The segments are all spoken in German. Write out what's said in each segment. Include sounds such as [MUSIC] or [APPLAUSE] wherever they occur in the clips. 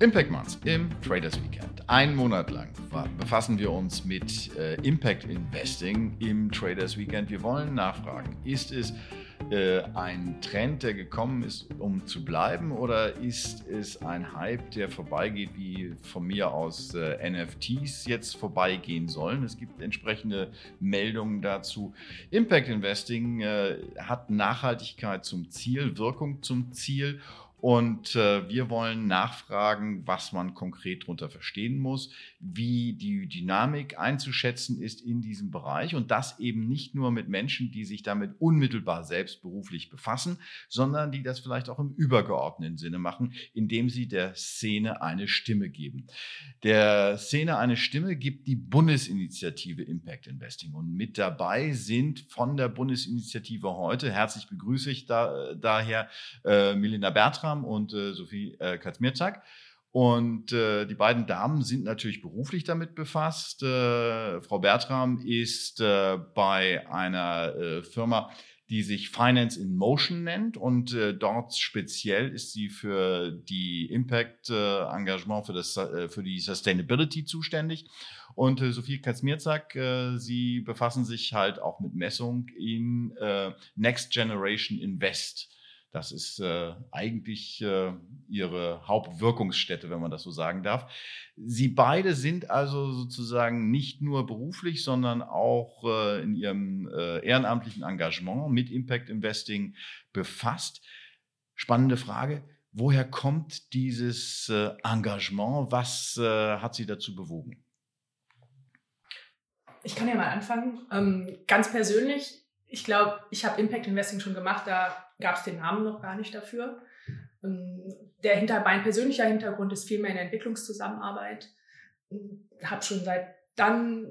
Impact Months im Traders Weekend. Einen Monat lang befassen wir uns mit äh, Impact Investing im Traders Weekend. Wir wollen nachfragen, ist es äh, ein Trend, der gekommen ist, um zu bleiben, oder ist es ein Hype, der vorbeigeht, wie von mir aus äh, NFTs jetzt vorbeigehen sollen? Es gibt entsprechende Meldungen dazu. Impact Investing äh, hat Nachhaltigkeit zum Ziel, Wirkung zum Ziel und äh, wir wollen nachfragen, was man konkret darunter verstehen muss, wie die Dynamik einzuschätzen ist in diesem Bereich und das eben nicht nur mit Menschen, die sich damit unmittelbar selbst beruflich befassen, sondern die das vielleicht auch im übergeordneten Sinne machen, indem sie der Szene eine Stimme geben. Der Szene eine Stimme gibt die Bundesinitiative Impact Investing und mit dabei sind von der Bundesinitiative heute, herzlich begrüße ich da, daher äh, Milena Bertram, Bertram und äh, Sophie äh, Katzmirzak. Und äh, die beiden Damen sind natürlich beruflich damit befasst. Äh, Frau Bertram ist äh, bei einer äh, Firma, die sich Finance in Motion nennt und äh, dort speziell ist sie für die Impact äh, für das für die Sustainability zuständig und Sophie Katzmirzak, äh, sie befassen sich halt auch mit Messung in Next Generation Invest. Das ist äh, eigentlich äh, ihre Hauptwirkungsstätte, wenn man das so sagen darf. Sie beide sind also sozusagen nicht nur beruflich, sondern auch äh, in ihrem äh, ehrenamtlichen Engagement mit Impact Investing befasst. Spannende Frage. Woher kommt dieses äh, Engagement? Was äh, hat Sie dazu bewogen? Ich kann ja mal anfangen. Ähm, ganz persönlich, ich glaube, ich habe Impact Investing schon gemacht, da gab es den Namen noch gar nicht dafür. Ähm, der hinter, mein persönlicher Hintergrund ist vielmehr in der Entwicklungszusammenarbeit. Habe schon seit dann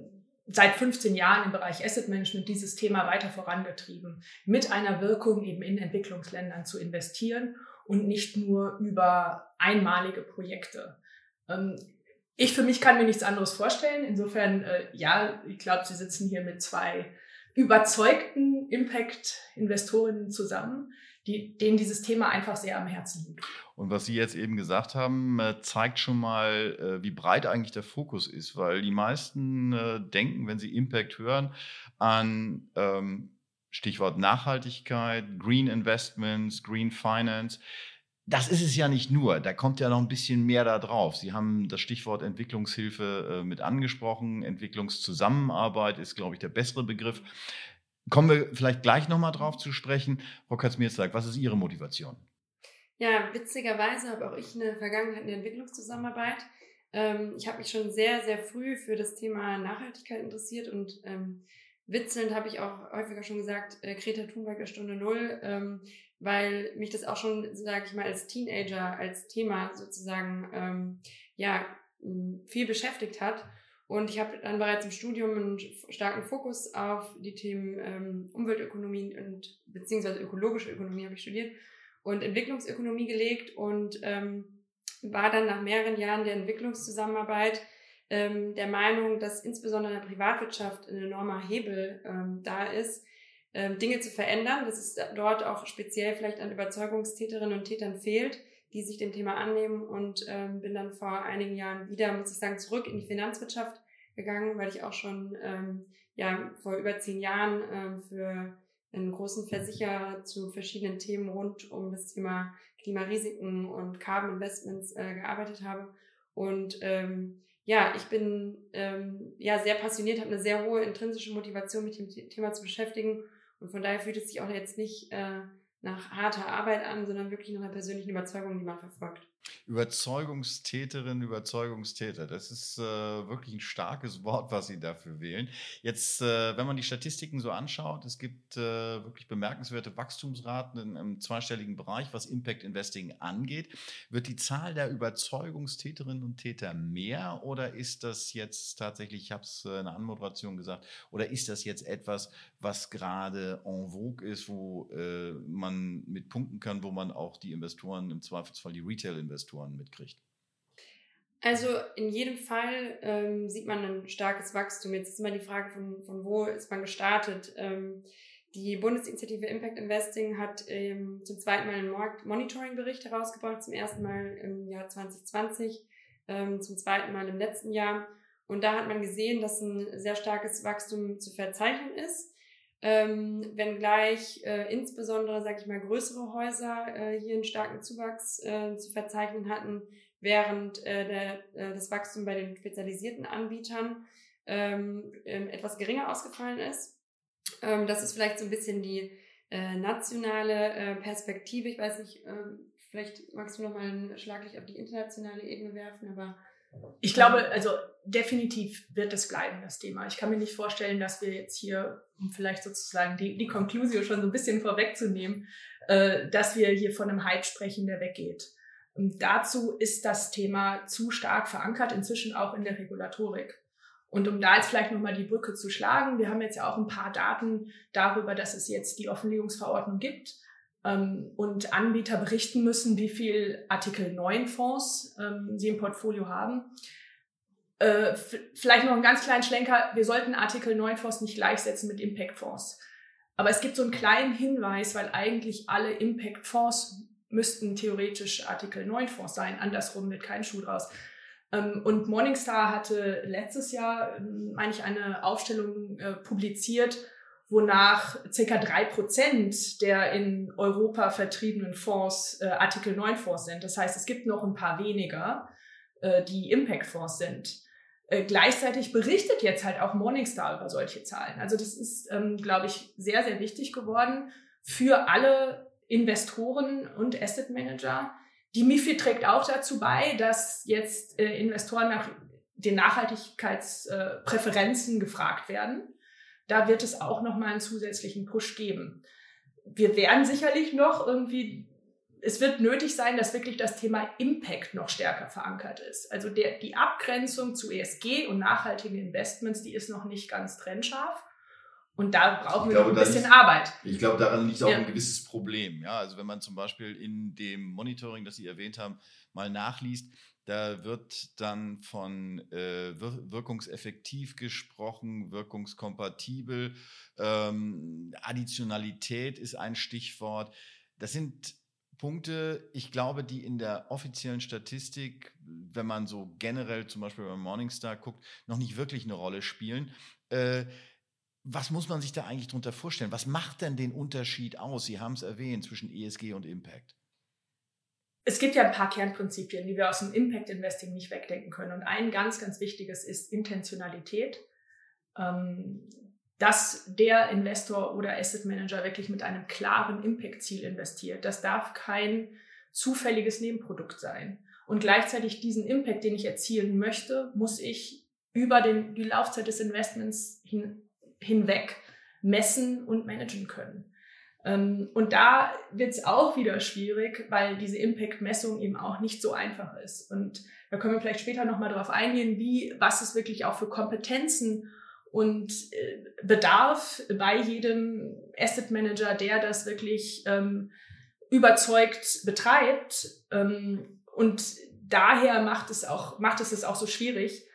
seit 15 Jahren im Bereich Asset Management dieses Thema weiter vorangetrieben, mit einer Wirkung eben in Entwicklungsländern zu investieren und nicht nur über einmalige Projekte. Ähm, ich für mich kann mir nichts anderes vorstellen. Insofern, äh, ja, ich glaube, Sie sitzen hier mit zwei überzeugten Impact-Investorinnen zusammen, die, denen dieses Thema einfach sehr am Herzen liegt. Und was Sie jetzt eben gesagt haben, äh, zeigt schon mal, äh, wie breit eigentlich der Fokus ist, weil die meisten äh, denken, wenn sie Impact hören, an ähm, Stichwort Nachhaltigkeit, Green Investments, Green Finance das ist es ja nicht nur. Da kommt ja noch ein bisschen mehr da drauf. Sie haben das Stichwort Entwicklungshilfe äh, mit angesprochen. Entwicklungszusammenarbeit ist, glaube ich, der bessere Begriff. Kommen wir vielleicht gleich nochmal drauf zu sprechen. Frau Katzmirzak, was ist Ihre Motivation? Ja, witzigerweise habe auch ich eine Vergangenheit in der Entwicklungszusammenarbeit. Ähm, ich habe mich schon sehr, sehr früh für das Thema Nachhaltigkeit interessiert und ähm, witzelnd habe ich auch häufiger schon gesagt, äh, Greta Thunberg der Stunde Null. Ähm, weil mich das auch schon, sage ich mal, als Teenager als Thema sozusagen ähm, ja viel beschäftigt hat. Und ich habe dann bereits im Studium einen starken Fokus auf die Themen ähm, Umweltökonomie und beziehungsweise ökologische Ökonomie habe ich studiert und Entwicklungsökonomie gelegt und ähm, war dann nach mehreren Jahren der Entwicklungszusammenarbeit ähm, der Meinung, dass insbesondere in der Privatwirtschaft ein enormer Hebel ähm, da ist, ähm, Dinge zu verändern, dass es dort auch speziell vielleicht an Überzeugungstäterinnen und Tätern fehlt, die sich dem Thema annehmen. Und ähm, bin dann vor einigen Jahren wieder, muss ich sagen, zurück in die Finanzwirtschaft gegangen, weil ich auch schon ähm, ja vor über zehn Jahren ähm, für einen großen Versicherer zu verschiedenen Themen rund um das Thema Klimarisiken und Carbon Investments äh, gearbeitet habe. Und ähm, ja, ich bin ähm, ja sehr passioniert, habe eine sehr hohe intrinsische Motivation, mich mit dem Thema zu beschäftigen und von daher fühlt es sich auch jetzt nicht äh, nach harter Arbeit an, sondern wirklich nach einer persönlichen Überzeugung, die man verfolgt. Überzeugungstäterin, Überzeugungstäter. Das ist äh, wirklich ein starkes [LAUGHS] Wort, was Sie dafür wählen. Jetzt, äh, wenn man die Statistiken so anschaut, es gibt äh, wirklich bemerkenswerte Wachstumsraten in, im zweistelligen Bereich, was Impact Investing angeht. Wird die Zahl der Überzeugungstäterinnen und Täter mehr oder ist das jetzt tatsächlich, ich habe es äh, in der Anmoderation gesagt, oder ist das jetzt etwas, was gerade en vogue ist, wo äh, man mit punkten kann, wo man auch die Investoren, im Zweifelsfall die Retail-Investoren, Investoren mitkriegt? Also in jedem Fall ähm, sieht man ein starkes Wachstum. Jetzt ist immer die Frage, von, von wo ist man gestartet. Ähm, Die Bundesinitiative Impact Investing hat ähm, zum zweiten Mal einen Monitoring-Bericht herausgebracht, zum ersten Mal im Jahr 2020, ähm, zum zweiten Mal im letzten Jahr. Und da hat man gesehen, dass ein sehr starkes Wachstum zu verzeichnen ist. Ähm, wenngleich äh, insbesondere, sage ich mal, größere Häuser äh, hier einen starken Zuwachs äh, zu verzeichnen hatten, während äh, der, äh, das Wachstum bei den spezialisierten Anbietern ähm, ähm, etwas geringer ausgefallen ist. Ähm, das ist vielleicht so ein bisschen die äh, nationale Perspektive. Ich weiß nicht, ähm, vielleicht magst du noch mal ein Schlaglicht auf die internationale Ebene werfen, aber ich glaube, also definitiv wird es bleiben, das Thema. Ich kann mir nicht vorstellen, dass wir jetzt hier, um vielleicht sozusagen die, die Conclusio schon so ein bisschen vorwegzunehmen, äh, dass wir hier von einem Hype sprechen, der weggeht. Und dazu ist das Thema zu stark verankert, inzwischen auch in der Regulatorik. Und um da jetzt vielleicht nochmal die Brücke zu schlagen, wir haben jetzt ja auch ein paar Daten darüber, dass es jetzt die Offenlegungsverordnung gibt und Anbieter berichten müssen, wie viel Artikel 9 Fonds ähm, sie im Portfolio haben. Äh, vielleicht noch einen ganz kleinen Schlenker. Wir sollten Artikel 9 Fonds nicht gleichsetzen mit Impact Fonds. Aber es gibt so einen kleinen Hinweis, weil eigentlich alle Impact Fonds müssten theoretisch Artikel 9 Fonds sein. Andersrum wird kein Schuh draus. Ähm, und Morningstar hatte letztes Jahr, ähm, meine ich, eine Aufstellung äh, publiziert, wonach circa drei Prozent der in Europa vertriebenen Fonds äh, Artikel 9 Fonds sind. Das heißt, es gibt noch ein paar weniger, äh, die Impact Fonds sind. Äh, gleichzeitig berichtet jetzt halt auch Morningstar über solche Zahlen. Also das ist, ähm, glaube ich, sehr, sehr wichtig geworden für alle Investoren und Asset Manager, die MIFID trägt auch dazu bei, dass jetzt äh, Investoren nach den Nachhaltigkeitspräferenzen äh, gefragt werden. Da wird es auch nochmal einen zusätzlichen Push geben. Wir werden sicherlich noch irgendwie, es wird nötig sein, dass wirklich das Thema Impact noch stärker verankert ist. Also der, die Abgrenzung zu ESG und nachhaltigen Investments, die ist noch nicht ganz trennscharf. Und da brauchen wir noch ein bisschen liegt, Arbeit. Ich glaube, daran liegt auch ja. ein gewisses Problem. Ja, also wenn man zum Beispiel in dem Monitoring, das Sie erwähnt haben, mal nachliest, da wird dann von äh, wir wirkungseffektiv gesprochen, wirkungskompatibel. Ähm, Additionalität ist ein Stichwort. Das sind Punkte, ich glaube, die in der offiziellen Statistik, wenn man so generell zum Beispiel bei Morningstar guckt, noch nicht wirklich eine Rolle spielen. Äh, was muss man sich da eigentlich darunter vorstellen? Was macht denn den Unterschied aus? Sie haben es erwähnt zwischen ESG und Impact. Es gibt ja ein paar Kernprinzipien, die wir aus dem Impact Investing nicht wegdenken können. Und ein ganz, ganz wichtiges ist Intentionalität. Ähm, dass der Investor oder Asset Manager wirklich mit einem klaren Impact-Ziel investiert. Das darf kein zufälliges Nebenprodukt sein. Und gleichzeitig diesen Impact, den ich erzielen möchte, muss ich über den, die Laufzeit des Investments hin, hinweg messen und managen können. Ähm, und da wird es auch wieder schwierig, weil diese Impact-Messung eben auch nicht so einfach ist. Und da können wir vielleicht später nochmal drauf eingehen, wie, was es wirklich auch für Kompetenzen und äh, Bedarf bei jedem Asset Manager, der das wirklich ähm, überzeugt betreibt. Ähm, und daher macht es auch, macht es es auch so schwierig,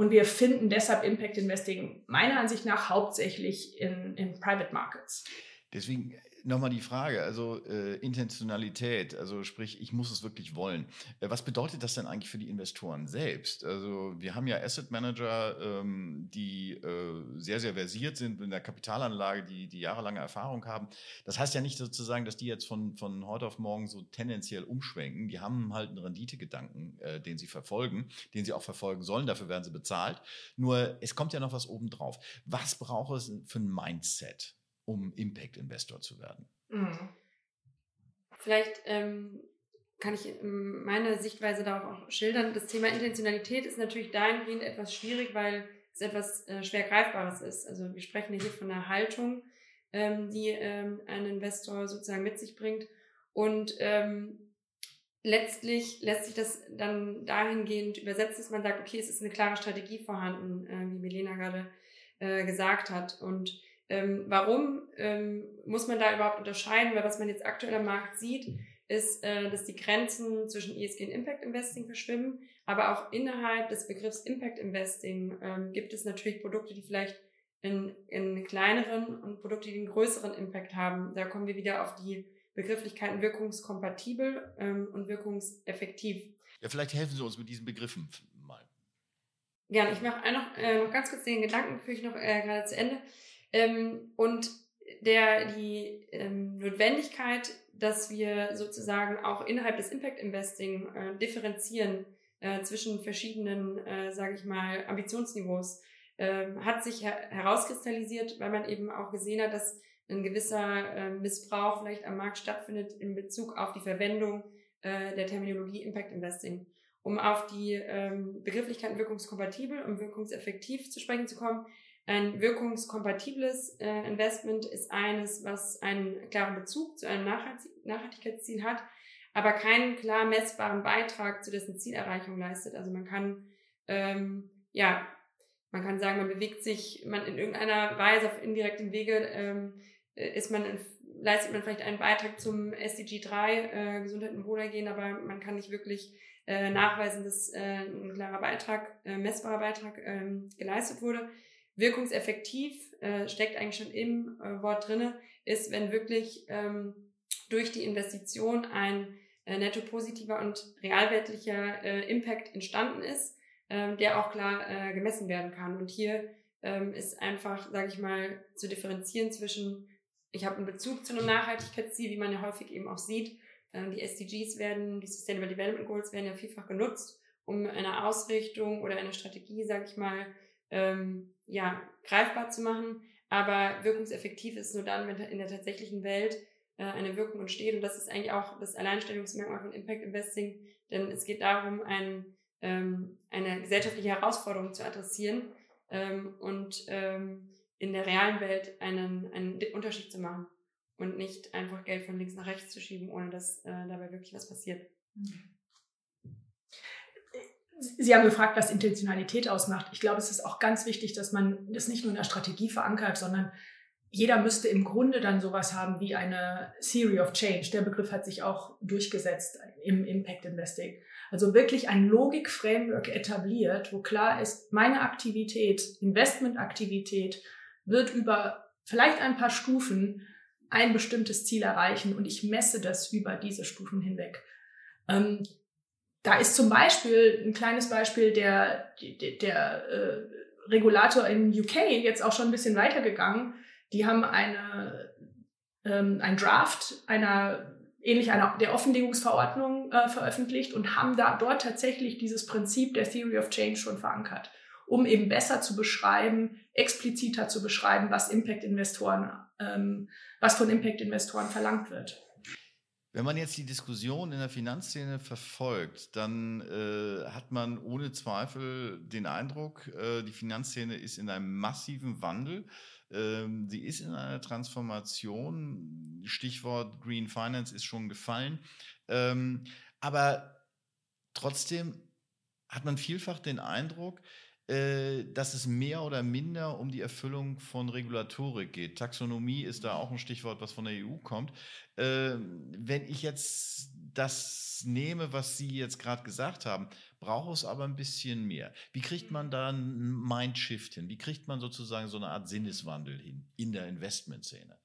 und wir finden deshalb Impact Investing meiner Ansicht nach hauptsächlich in, in Private Markets. Deswegen nochmal die Frage, also äh, Intentionalität, also sprich, ich muss es wirklich wollen. Äh, was bedeutet das denn eigentlich für die Investoren selbst? Also wir haben ja Asset Manager, ähm, die äh, sehr, sehr versiert sind in der Kapitalanlage, die, die jahrelange Erfahrung haben. Das heißt ja nicht sozusagen, dass die jetzt von, von heute auf morgen so tendenziell umschwenken. Die haben halt einen Renditegedanken, äh, den sie verfolgen, den sie auch verfolgen sollen, dafür werden sie bezahlt. Nur es kommt ja noch was obendrauf. Was braucht es für ein Mindset? Um Impact-Investor zu werden? Mhm. Vielleicht ähm, kann ich meine Sichtweise darauf auch schildern. Das Thema Intentionalität ist natürlich dahingehend etwas schwierig, weil es etwas äh, schwer Greifbares ist. Also wir sprechen hier von einer Haltung, ähm, die ähm, ein Investor sozusagen mit sich bringt. Und ähm, letztlich lässt sich das dann dahingehend übersetzen, dass man sagt, okay, es ist eine klare Strategie vorhanden, äh, wie Milena gerade äh, gesagt hat. Und ähm, warum ähm, muss man da überhaupt unterscheiden? Weil was man jetzt aktuell am Markt sieht, ist, äh, dass die Grenzen zwischen ESG und Impact Investing verschwimmen. Aber auch innerhalb des Begriffs Impact Investing ähm, gibt es natürlich Produkte, die vielleicht in, in kleineren und Produkte, die einen größeren Impact haben. Da kommen wir wieder auf die Begrifflichkeiten wirkungskompatibel ähm, und wirkungseffektiv. Ja, vielleicht helfen Sie uns mit diesen Begriffen mal. Gerne, ich mache noch, äh, noch ganz kurz den Gedanken, führe ich noch äh, gerade zu Ende. Ähm, und der, die ähm, Notwendigkeit, dass wir sozusagen auch innerhalb des Impact Investing äh, differenzieren äh, zwischen verschiedenen, äh, sage ich mal, Ambitionsniveaus, äh, hat sich her herauskristallisiert, weil man eben auch gesehen hat, dass ein gewisser äh, Missbrauch vielleicht am Markt stattfindet in Bezug auf die Verwendung äh, der Terminologie Impact Investing. Um auf die ähm, Begrifflichkeiten wirkungskompatibel und wirkungseffektiv zu sprechen zu kommen, ein wirkungskompatibles äh, Investment ist eines, was einen klaren Bezug zu einem Nachhaltigkeitsziel hat, aber keinen klar messbaren Beitrag zu dessen Zielerreichung leistet. Also man kann, ähm, ja, man kann sagen, man bewegt sich, man in irgendeiner Weise auf indirektem Wege ähm, ist man, leistet man vielleicht einen Beitrag zum SDG 3, äh, Gesundheit und Wohlergehen, aber man kann nicht wirklich äh, nachweisen, dass äh, ein klarer Beitrag, äh, messbarer Beitrag ähm, geleistet wurde. Wirkungseffektiv äh, steckt eigentlich schon im äh, Wort drinne, ist, wenn wirklich ähm, durch die Investition ein äh, netto positiver und realwertlicher äh, Impact entstanden ist, äh, der auch klar äh, gemessen werden kann. Und hier ähm, ist einfach, sage ich mal, zu differenzieren zwischen, ich habe einen Bezug zu einem Nachhaltigkeitsziel, wie man ja häufig eben auch sieht. Äh, die SDGs werden, die Sustainable Development Goals werden ja vielfach genutzt, um eine Ausrichtung oder eine Strategie, sage ich mal, ähm, ja, greifbar zu machen. Aber wirkungseffektiv ist nur dann, wenn in der tatsächlichen Welt äh, eine Wirkung entsteht. Und das ist eigentlich auch das Alleinstellungsmerkmal von Impact Investing, denn es geht darum, ein, ähm, eine gesellschaftliche Herausforderung zu adressieren ähm, und ähm, in der realen Welt einen, einen Unterschied zu machen und nicht einfach Geld von links nach rechts zu schieben, ohne dass äh, dabei wirklich was passiert. Sie haben gefragt, was Intentionalität ausmacht. Ich glaube, es ist auch ganz wichtig, dass man das nicht nur in der Strategie verankert, sondern jeder müsste im Grunde dann sowas haben wie eine Theory of Change. Der Begriff hat sich auch durchgesetzt im Impact Investing. Also wirklich ein Logik-Framework etabliert, wo klar ist, meine Aktivität, Investmentaktivität wird über vielleicht ein paar Stufen ein bestimmtes Ziel erreichen und ich messe das über diese Stufen hinweg. Da ist zum Beispiel ein kleines Beispiel der, der, der äh, Regulator in UK jetzt auch schon ein bisschen weitergegangen. Die haben eine, ähm, ein Draft einer ähnlich einer der Offenlegungsverordnung äh, veröffentlicht und haben da dort tatsächlich dieses Prinzip der Theory of Change schon verankert, um eben besser zu beschreiben, expliziter zu beschreiben, was Impact-Investoren, ähm, was von Impact-Investoren verlangt wird. Wenn man jetzt die Diskussion in der Finanzszene verfolgt, dann äh, hat man ohne Zweifel den Eindruck, äh, die Finanzszene ist in einem massiven Wandel. Ähm, sie ist in einer Transformation. Stichwort Green Finance ist schon gefallen. Ähm, aber trotzdem hat man vielfach den Eindruck, dass es mehr oder minder um die Erfüllung von Regulatorik geht. Taxonomie ist da auch ein Stichwort, was von der EU kommt. Ähm, wenn ich jetzt das nehme, was Sie jetzt gerade gesagt haben, braucht es aber ein bisschen mehr. Wie kriegt man da ein Mindshift hin? Wie kriegt man sozusagen so eine Art Sinneswandel hin in der Investmentszene?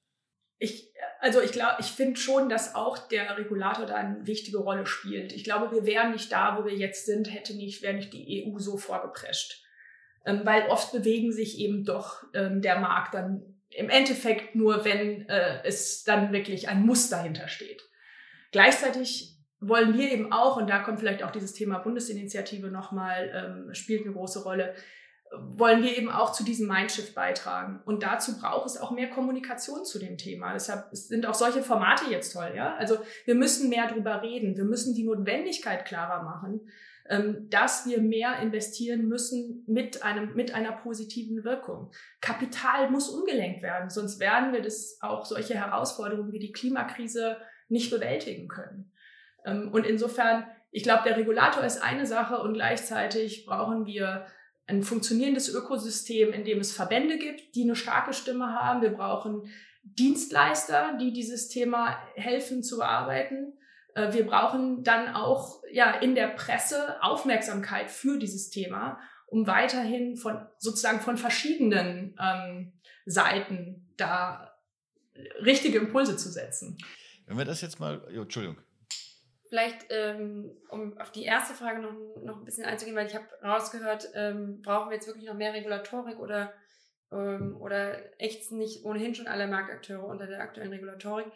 Ich, also ich glaube, ich finde schon, dass auch der Regulator da eine wichtige Rolle spielt. Ich glaube, wir wären nicht da, wo wir jetzt sind, hätte nicht, wäre nicht die EU so vorgeprescht. Ähm, weil oft bewegen sich eben doch ähm, der Markt dann im Endeffekt nur, wenn äh, es dann wirklich ein Muss dahinter steht. Gleichzeitig wollen wir eben auch, und da kommt vielleicht auch dieses Thema Bundesinitiative nochmal, ähm, spielt eine große Rolle, wollen wir eben auch zu diesem Mindshift beitragen. Und dazu braucht es auch mehr Kommunikation zu dem Thema. Deshalb sind auch solche Formate jetzt toll, ja. Also wir müssen mehr drüber reden. Wir müssen die Notwendigkeit klarer machen. Ähm, dass wir mehr investieren müssen mit einem, mit einer positiven Wirkung. Kapital muss umgelenkt werden, sonst werden wir das auch solche Herausforderungen wie die Klimakrise nicht bewältigen können. Ähm, und insofern, ich glaube, der Regulator ist eine Sache und gleichzeitig brauchen wir ein funktionierendes Ökosystem, in dem es Verbände gibt, die eine starke Stimme haben. Wir brauchen Dienstleister, die dieses Thema helfen zu bearbeiten. Äh, wir brauchen dann auch ja in der Presse Aufmerksamkeit für dieses Thema. um weiterhin von sozusagen von verschiedenen ähm, Seiten da richtige Impulse zu setzen. Wenn wir das jetzt mal, Entschuldigung. Vielleicht, ähm, um auf die erste Frage noch, noch ein bisschen einzugehen, weil ich habe rausgehört, ähm, brauchen wir jetzt wirklich noch mehr Regulatorik oder, ähm, oder ächzen nicht ohnehin schon alle Marktakteure unter der aktuellen Regulatorik?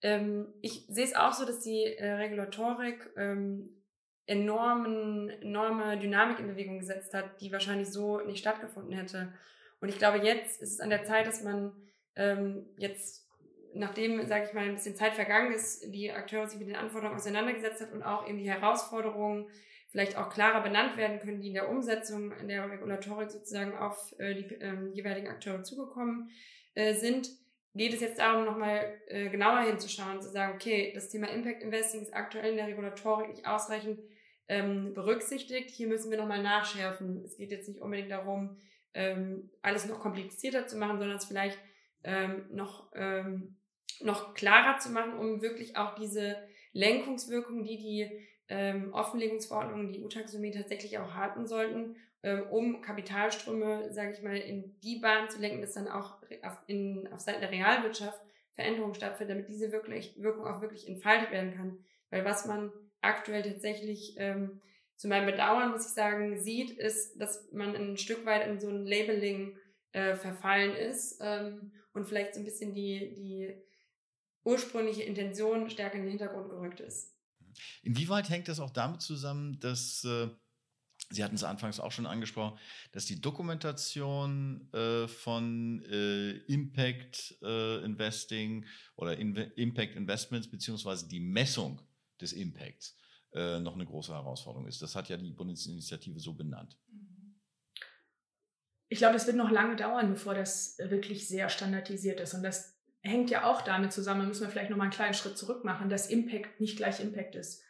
Ähm, ich sehe es auch so, dass die äh, Regulatorik ähm, enormen, enorme Dynamik in Bewegung gesetzt hat, die wahrscheinlich so nicht stattgefunden hätte. Und ich glaube, jetzt ist es an der Zeit, dass man ähm, jetzt, nachdem, sage ich mal, ein bisschen Zeit vergangen ist, die Akteure sich mit den Anforderungen auseinandergesetzt hat und auch eben die Herausforderungen vielleicht auch klarer benannt werden können, die in der Umsetzung in der Regulatorik sozusagen auf äh, die ähm, jeweiligen Akteure zugekommen äh, sind, geht es jetzt darum, nochmal äh, genauer hinzuschauen, zu sagen, okay, das Thema Impact Investing ist aktuell in der Regulatorik nicht ausreichend ähm, berücksichtigt. Hier müssen wir nochmal nachschärfen. Es geht jetzt nicht unbedingt darum, ähm, alles noch komplizierter zu machen, sondern es vielleicht ähm, noch, ähm, noch klarer zu machen, um wirklich auch diese Lenkungswirkung, die die ähm, Offenlegungsverordnungen, die EU-Taxonomie tatsächlich auch halten sollten, ähm, um Kapitalströme, sage ich mal, in die Bahn zu lenken, dass dann auch auf, in, auf Seiten der Realwirtschaft Veränderungen stattfinden, damit diese wirklich, Wirkung auch wirklich entfaltet werden kann. Weil was man aktuell tatsächlich ähm, zu meinem Bedauern, muss ich sagen, sieht, ist, dass man ein Stück weit in so ein Labeling äh, verfallen ist ähm, und vielleicht so ein bisschen die, die ursprüngliche Intention stärker in den Hintergrund gerückt ist. Inwieweit hängt das auch damit zusammen, dass äh, Sie hatten es anfangs auch schon angesprochen, dass die Dokumentation äh, von äh, Impact äh, Investing oder In Impact Investments beziehungsweise die Messung des Impacts äh, noch eine große Herausforderung ist. Das hat ja die Bundesinitiative so benannt. Ich glaube, es wird noch lange dauern, bevor das wirklich sehr standardisiert ist. Und das hängt ja auch damit zusammen, müssen wir vielleicht noch mal einen kleinen Schritt zurück machen, dass Impact nicht gleich Impact ist.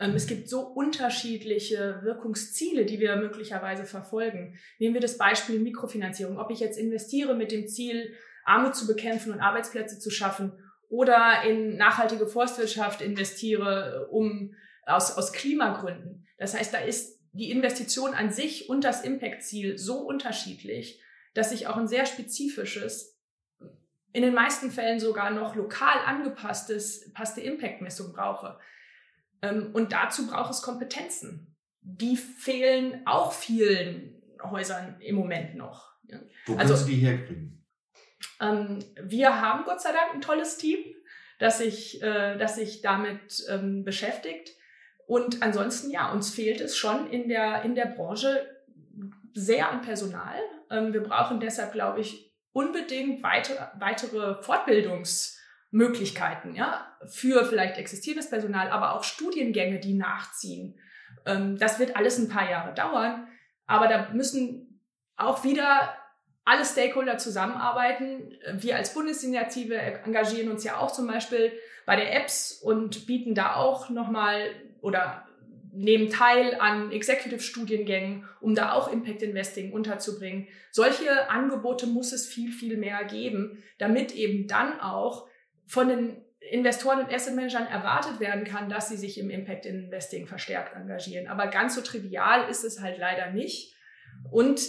Ähm, es gibt so unterschiedliche Wirkungsziele, die wir möglicherweise verfolgen. Nehmen wir das Beispiel Mikrofinanzierung. Ob ich jetzt investiere mit dem Ziel, Armut zu bekämpfen und Arbeitsplätze zu schaffen oder in nachhaltige Forstwirtschaft investiere, um aus, aus Klimagründen. Das heißt, da ist die Investition an sich und das Impact-Ziel so unterschiedlich, dass ich auch ein sehr spezifisches, in den meisten Fällen sogar noch lokal angepasstes, passte Impact-Messung brauche. Ähm, und dazu braucht es Kompetenzen. Die fehlen auch vielen Häusern im Moment noch. Wo also, Sie die herkriegen? Ähm, wir haben Gott sei Dank ein tolles Team, das sich, äh, das sich damit ähm, beschäftigt. Und ansonsten, ja, uns fehlt es schon in der, in der Branche sehr an Personal. wir brauchen deshalb, glaube ich, unbedingt weitere, weitere Fortbildungs- Möglichkeiten, ja, für vielleicht existierendes Personal, aber auch Studiengänge, die nachziehen. Ähm, das wird alles ein paar Jahre dauern, aber da müssen auch wieder alle Stakeholder zusammenarbeiten. Wir als Bundesinitiative engagieren uns ja auch zum Beispiel bei der Apps und bieten da auch nochmal oder nehmen teil an Executive-Studiengängen, um da auch Impact Investing unterzubringen. Solche Angebote muss es viel, viel mehr geben, damit eben dann auch von den Investoren und Asset Managern erwartet werden kann, dass sie sich im Impact Investing verstärkt engagieren. Aber ganz so trivial ist es halt leider nicht. Und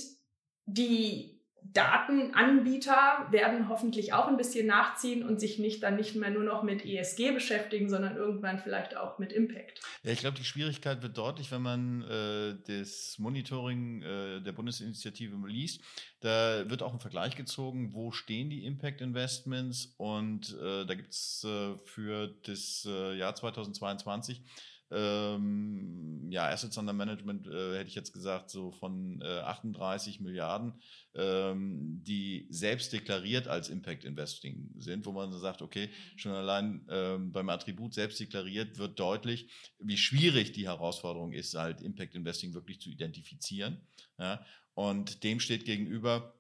die Datenanbieter werden hoffentlich auch ein bisschen nachziehen und sich nicht dann nicht mehr nur noch mit ESG beschäftigen, sondern irgendwann vielleicht auch mit Impact. Ja, ich glaube, die Schwierigkeit wird deutlich, wenn man äh, das Monitoring äh, der Bundesinitiative liest. Da wird auch ein Vergleich gezogen, wo stehen die Impact Investments und äh, da gibt es äh, für das äh, Jahr 2022 ähm, ja, Assets under Management äh, hätte ich jetzt gesagt, so von äh, 38 Milliarden, ähm, die selbst deklariert als Impact Investing sind, wo man so sagt, okay, schon allein ähm, beim Attribut selbst deklariert wird deutlich, wie schwierig die Herausforderung ist, halt Impact Investing wirklich zu identifizieren. Ja? Und dem steht gegenüber,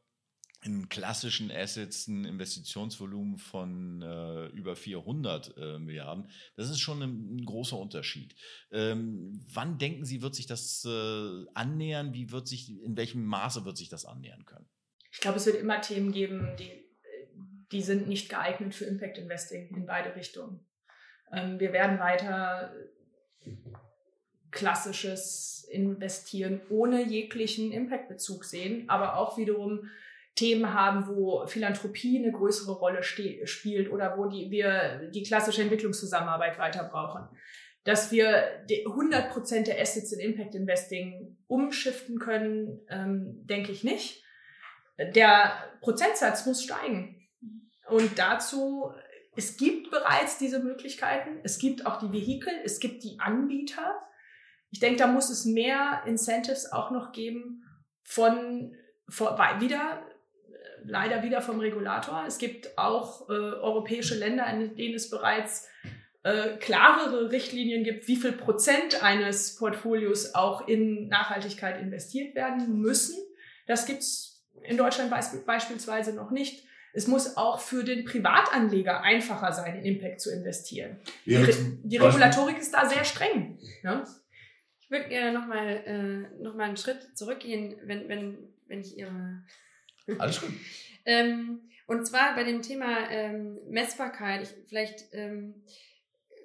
in klassischen Assets ein Investitionsvolumen von äh, über 400 äh, Milliarden. Das ist schon ein, ein großer Unterschied. Ähm, wann denken Sie, wird sich das äh, annähern? Wie wird sich, in welchem Maße wird sich das annähern können? Ich glaube, es wird immer Themen geben, die, die sind nicht geeignet für Impact Investing in beide Richtungen. Ähm, wir werden weiter klassisches Investieren ohne jeglichen Impact-Bezug sehen, aber auch wiederum Themen haben, wo Philanthropie eine größere Rolle spielt oder wo die, wir die klassische Entwicklungszusammenarbeit weiter brauchen. Dass wir 100 Prozent der Assets in Impact Investing umschiften können, ähm, denke ich nicht. Der Prozentsatz muss steigen. Und dazu, es gibt bereits diese Möglichkeiten. Es gibt auch die Vehikel, es gibt die Anbieter. Ich denke, da muss es mehr Incentives auch noch geben von, von wieder leider wieder vom Regulator. Es gibt auch äh, europäische Länder, in denen es bereits äh, klarere Richtlinien gibt, wie viel Prozent eines Portfolios auch in Nachhaltigkeit investiert werden müssen. Das gibt es in Deutschland beisp beispielsweise noch nicht. Es muss auch für den Privatanleger einfacher sein, in Impact zu investieren. Ja, die, Re die Regulatorik ist da sehr streng. Ja? Ich würde gerne nochmal äh, noch einen Schritt zurückgehen, wenn, wenn, wenn ich Ihre alles gut. ähm, und zwar bei dem Thema ähm, Messbarkeit. Ich, vielleicht ähm,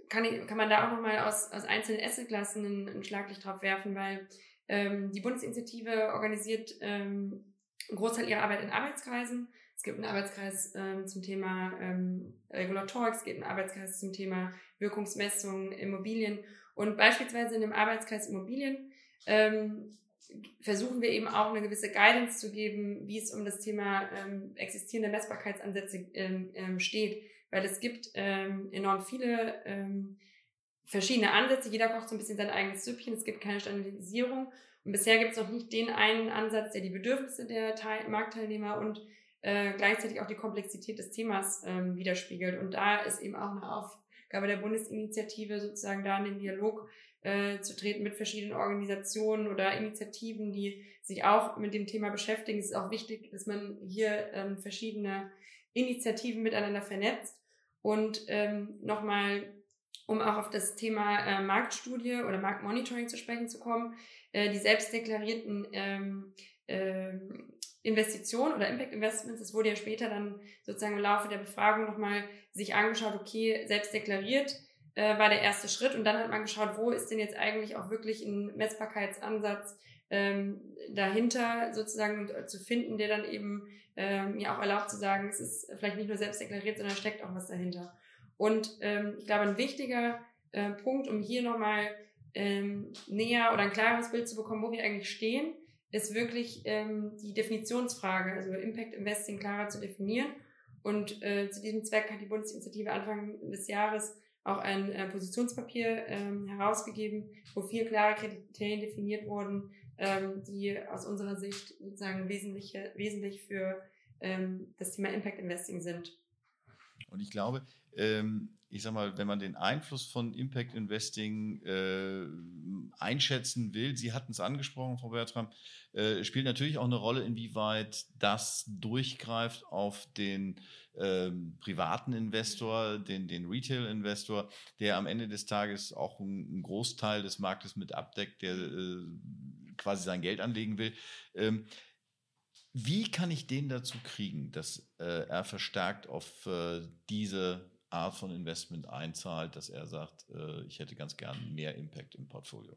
kann, ich, kann man da auch nochmal aus, aus einzelnen Assetklassen ein, Schlaglicht drauf werfen, weil ähm, die Bundesinitiative organisiert ähm, einen Großteil ihrer Arbeit in Arbeitskreisen. Es gibt einen Arbeitskreis ähm, zum Thema ähm, Regulatorik, es gibt einen Arbeitskreis zum Thema Wirkungsmessung, Immobilien. Und beispielsweise in dem Arbeitskreis Immobilien ähm, versuchen wir eben auch eine gewisse Guidance zu geben, wie es um das Thema ähm, existierende Messbarkeitsansätze ähm, ähm, steht. Weil es gibt ähm, enorm viele ähm, verschiedene Ansätze. Jeder kocht so ein bisschen sein eigenes Süppchen. Es gibt keine Standardisierung. Und bisher gibt es noch nicht den einen Ansatz, der die Bedürfnisse der Teil Marktteilnehmer und äh, gleichzeitig auch die Komplexität des Themas ähm, widerspiegelt. Und da ist eben auch eine Aufgabe der Bundesinitiative, sozusagen da in den Dialog äh, zu treten mit verschiedenen Organisationen oder Initiativen, die sich auch mit dem Thema beschäftigen. Es ist auch wichtig, dass man hier ähm, verschiedene Initiativen miteinander vernetzt. Und ähm, nochmal, um auch auf das Thema äh, Marktstudie oder Marktmonitoring zu sprechen zu kommen, äh, die selbstdeklarierten ähm, äh, Investitionen oder Impact Investments, das wurde ja später dann sozusagen im Laufe der Befragung nochmal sich angeschaut, okay, selbst deklariert, äh, war der erste Schritt. Und dann hat man geschaut, wo ist denn jetzt eigentlich auch wirklich ein Messbarkeitsansatz ähm, dahinter sozusagen zu finden, der dann eben ähm, mir auch erlaubt zu sagen, es ist vielleicht nicht nur selbst deklariert, sondern steckt auch was dahinter. Und ähm, ich glaube, ein wichtiger äh, Punkt, um hier nochmal ähm, näher oder ein klares Bild zu bekommen, wo wir eigentlich stehen, ist wirklich ähm, die Definitionsfrage, also Impact Investing klarer zu definieren. Und äh, zu diesem Zweck hat die Bundesinitiative Anfang des Jahres auch ein äh, Positionspapier ähm, herausgegeben, wo vier klare Kriterien definiert wurden, ähm, die aus unserer Sicht sozusagen wesentlich, wesentlich für ähm, das Thema Impact Investing sind. Und ich glaube, ähm, ich sag mal, wenn man den Einfluss von Impact Investing äh, einschätzen will, Sie hatten es angesprochen, Frau Bertram, äh, spielt natürlich auch eine Rolle, inwieweit das durchgreift auf den ähm, privaten Investor, den, den Retail-Investor, der am Ende des Tages auch einen Großteil des Marktes mit abdeckt, der äh, quasi sein Geld anlegen will. Ähm, wie kann ich den dazu kriegen, dass äh, er verstärkt auf äh, diese Art von Investment einzahlt, dass er sagt, äh, ich hätte ganz gern mehr Impact im Portfolio?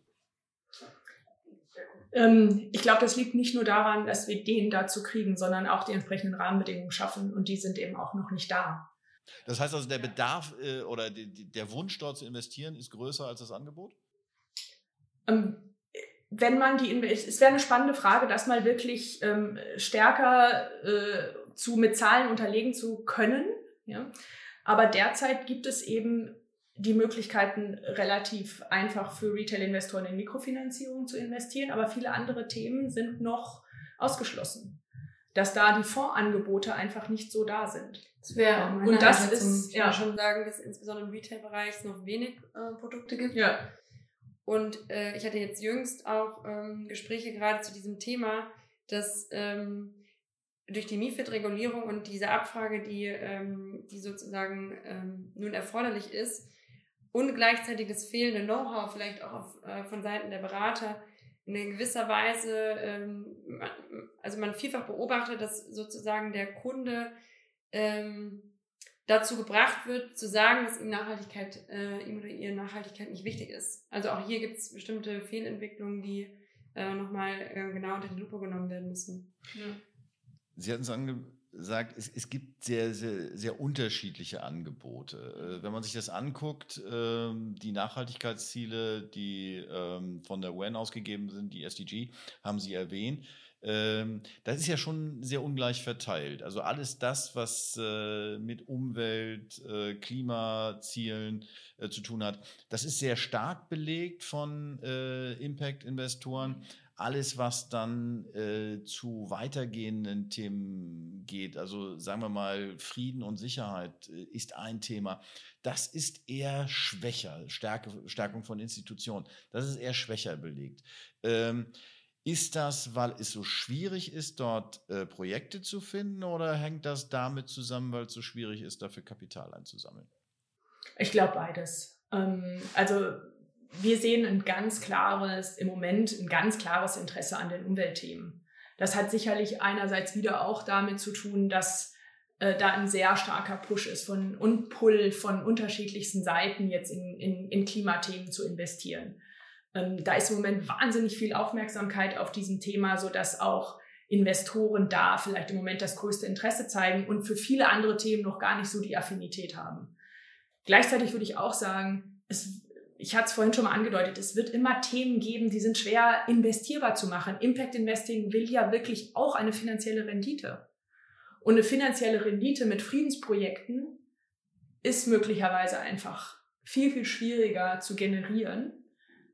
Ähm, ich glaube, das liegt nicht nur daran, dass wir den dazu kriegen, sondern auch die entsprechenden Rahmenbedingungen schaffen und die sind eben auch noch nicht da. Das heißt also, der Bedarf äh, oder die, der Wunsch dort zu investieren ist größer als das Angebot? Ähm, wenn man die, es wäre eine spannende Frage, das mal wirklich ähm, stärker äh, zu mit Zahlen unterlegen zu können. Ja? Aber derzeit gibt es eben die Möglichkeiten, relativ einfach für Retail-Investoren in Mikrofinanzierung zu investieren, aber viele andere Themen sind noch ausgeschlossen, dass da die Fondsangebote einfach nicht so da sind. Das wäre und das ist ja schon sagen, dass insbesondere im Retail-Bereich noch wenig äh, Produkte gibt. Ja. Und äh, ich hatte jetzt jüngst auch ähm, Gespräche gerade zu diesem Thema, dass ähm, durch die MIFID-Regulierung und diese Abfrage, die, ähm, die sozusagen ähm, nun erforderlich ist, und gleichzeitig das fehlende Know-how vielleicht auch auf, äh, von Seiten der Berater in gewisser Weise, ähm, also man vielfach beobachtet, dass sozusagen der Kunde ähm, dazu gebracht wird, zu sagen, dass ihm Nachhaltigkeit, äh, ihm oder ihr Nachhaltigkeit nicht wichtig ist. Also auch hier gibt es bestimmte Fehlentwicklungen, die äh, nochmal äh, genau unter die Lupe genommen werden müssen. Ja. Sie hatten es angesagt, es, es gibt sehr, sehr, sehr unterschiedliche Angebote. Äh, wenn man sich das anguckt, ähm, die Nachhaltigkeitsziele, die ähm, von der UN ausgegeben sind, die SDG, haben Sie erwähnt das ist ja schon sehr ungleich verteilt. Also alles das, was äh, mit Umwelt, äh, Klimazielen äh, zu tun hat, das ist sehr stark belegt von Impact-Investoren. Alles, was dann zu weitergehenden Themen geht, also sagen wir mal Frieden und Sicherheit ist ein Thema. Das ist eher schwächer, Stärke, Stärkung von Institutionen. Das ist eher schwächer belegt. Ist das, weil es so schwierig ist, dort äh, Projekte zu finden oder hängt das damit zusammen, weil es so schwierig ist, dafür Kapital einzusammeln? Ich glaube beides. Ähm, also wir sehen ein ganz klares, im Moment ein ganz klares Interesse an den Umweltthemen. Das hat sicherlich einerseits wieder auch damit zu tun, dass äh, da ein sehr starker Push ist von, und Pull von unterschiedlichsten Seiten jetzt in, in, in Klimathemen zu investieren. Ähm, da ist im Moment wahnsinnig viel Aufmerksamkeit auf diesem Thema, so dass auch Investoren da vielleicht im Moment das größte Interesse zeigen und für viele andere Themen noch gar nicht so die Affinität haben. Gleichzeitig würde ich auch sagen, es, ich hatte es vorhin schon mal angedeutet, es wird immer Themen geben, die sind schwer investierbar zu machen. Impact Investing will ja wirklich auch eine finanzielle Rendite. Und eine finanzielle Rendite mit Friedensprojekten ist möglicherweise einfach viel, viel schwieriger zu generieren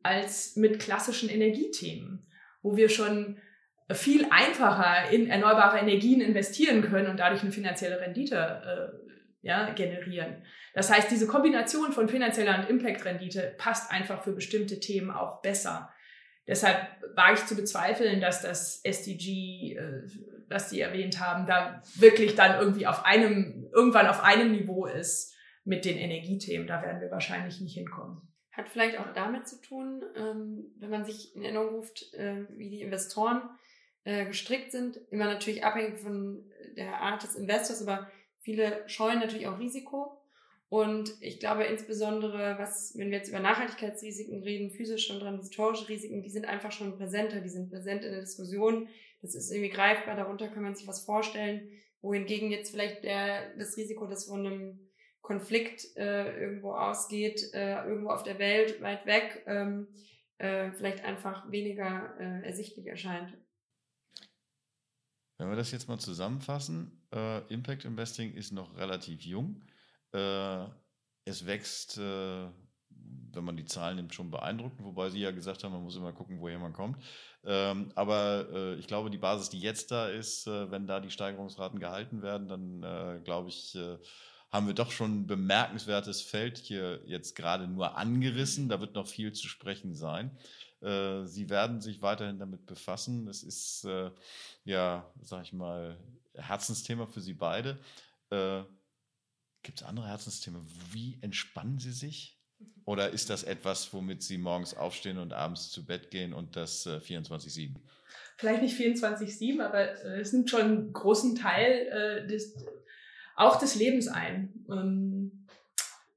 als mit klassischen Energiethemen, wo wir schon viel einfacher in erneuerbare Energien investieren können und dadurch eine finanzielle Rendite äh, ja, generieren. Das heißt, diese Kombination von finanzieller und Impact-Rendite passt einfach für bestimmte Themen auch besser. Deshalb wage ich zu bezweifeln, dass das SDG, äh, was Sie erwähnt haben, da wirklich dann irgendwie auf einem, irgendwann auf einem Niveau ist mit den Energiethemen. Da werden wir wahrscheinlich nicht hinkommen. Hat vielleicht auch damit zu tun, ähm, wenn man sich in Erinnerung ruft, äh, wie die Investoren äh, gestrickt sind, immer natürlich abhängig von der Art des Investors, aber viele scheuen natürlich auch Risiko. Und ich glaube insbesondere, was, wenn wir jetzt über Nachhaltigkeitsrisiken reden, physische und transitorische Risiken, die sind einfach schon präsenter, die sind präsent in der Diskussion. Das ist irgendwie greifbar, darunter kann man sich was vorstellen. Wohingegen jetzt vielleicht der, das Risiko, das von einem Konflikt äh, irgendwo ausgeht, äh, irgendwo auf der Welt, weit weg, ähm, äh, vielleicht einfach weniger äh, ersichtlich erscheint. Wenn wir das jetzt mal zusammenfassen, äh, Impact Investing ist noch relativ jung. Äh, es wächst, wenn man die Zahlen nimmt, schon beeindruckend, wobei Sie ja gesagt haben, man muss immer gucken, woher man kommt. Ähm, aber ich glaube, die Basis, die jetzt da ist, wenn da die Steigerungsraten gehalten werden, dann glaube ich, haben wir doch schon ein bemerkenswertes Feld hier jetzt gerade nur angerissen. Da wird noch viel zu sprechen sein. Äh, Sie werden sich weiterhin damit befassen. Es ist, äh, ja, sag ich mal, Herzensthema für Sie beide. Äh, Gibt es andere Herzensthemen? Wie entspannen Sie sich? Oder ist das etwas, womit Sie morgens aufstehen und abends zu Bett gehen und das 24-7? Vielleicht nicht 24-7, aber es nimmt schon einen großen Teil des, auch des Lebens ein. Ähm,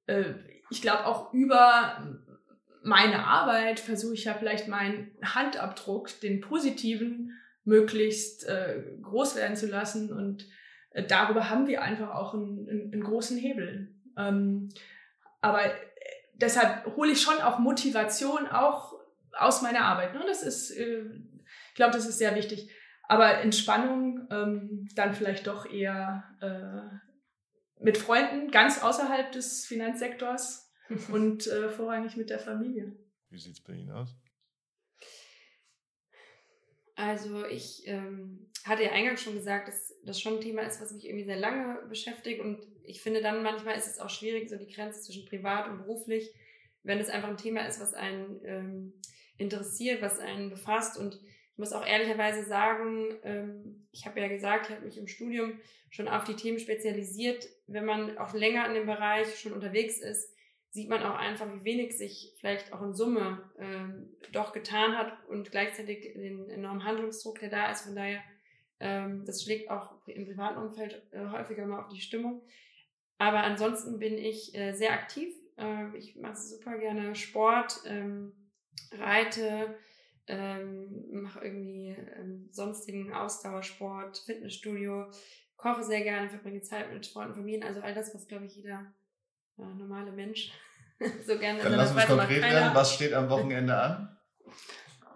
äh, ich glaube auch über meine Arbeit versuche ich ja vielleicht meinen Handabdruck, den positiven, möglichst äh, groß werden zu lassen und äh, darüber haben wir einfach auch einen, einen, einen großen Hebel. Ähm, aber äh, deshalb hole ich schon auch Motivation auch aus meiner Arbeit. Ne? Das ist, äh, ich glaube, das ist sehr wichtig. Aber Entspannung ähm, dann vielleicht doch eher äh, mit Freunden ganz außerhalb des Finanzsektors [LAUGHS] und äh, vorrangig mit der Familie. Wie sieht es bei Ihnen aus? Also ich ähm, hatte ja eingangs schon gesagt, dass das schon ein Thema ist, was mich irgendwie sehr lange beschäftigt und ich finde dann manchmal ist es auch schwierig, so die Grenze zwischen privat und beruflich, wenn es einfach ein Thema ist, was einen ähm, interessiert, was einen befasst und ich muss auch ehrlicherweise sagen, ähm, ich habe ja gesagt, ich habe mich im Studium schon auf die Themen spezialisiert. Wenn man auch länger in dem Bereich schon unterwegs ist, sieht man auch einfach, wie wenig sich vielleicht auch in Summe ähm, doch getan hat und gleichzeitig den enormen Handlungsdruck, der da ist. Von daher, ähm, das schlägt auch im privaten Umfeld äh, häufiger mal auf die Stimmung. Aber ansonsten bin ich äh, sehr aktiv. Äh, ich mache super gerne Sport, reite, ähm, mache irgendwie ähm, sonstigen Ausdauersport, Fitnessstudio, koche sehr gerne, verbringe Zeit mit Freunden, Familien, also all das, was, glaube ich, jeder äh, normale Mensch [LAUGHS] so gerne Dann lass uns konkret werden. Was steht am Wochenende an?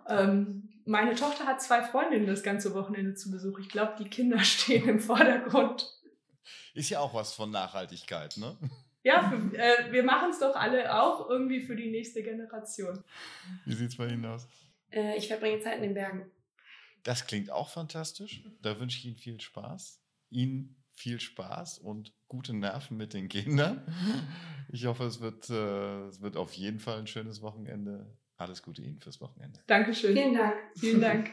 Ähm, meine Tochter hat zwei Freundinnen das ganze Wochenende zu Besuch. Ich glaube, die Kinder [LAUGHS] stehen im Vordergrund. Ist ja auch was von Nachhaltigkeit, ne? Ja, für, äh, wir machen es doch alle auch irgendwie für die nächste Generation. Wie sieht es bei Ihnen aus? Äh, ich verbringe Zeit in den Bergen. Das klingt auch fantastisch. Da wünsche ich Ihnen viel Spaß. Ihnen viel Spaß und gute Nerven mit den Kindern. Ich hoffe, es wird, äh, es wird auf jeden Fall ein schönes Wochenende. Alles Gute Ihnen fürs Wochenende. Dankeschön. Vielen Dank. Vielen [LAUGHS] Dank.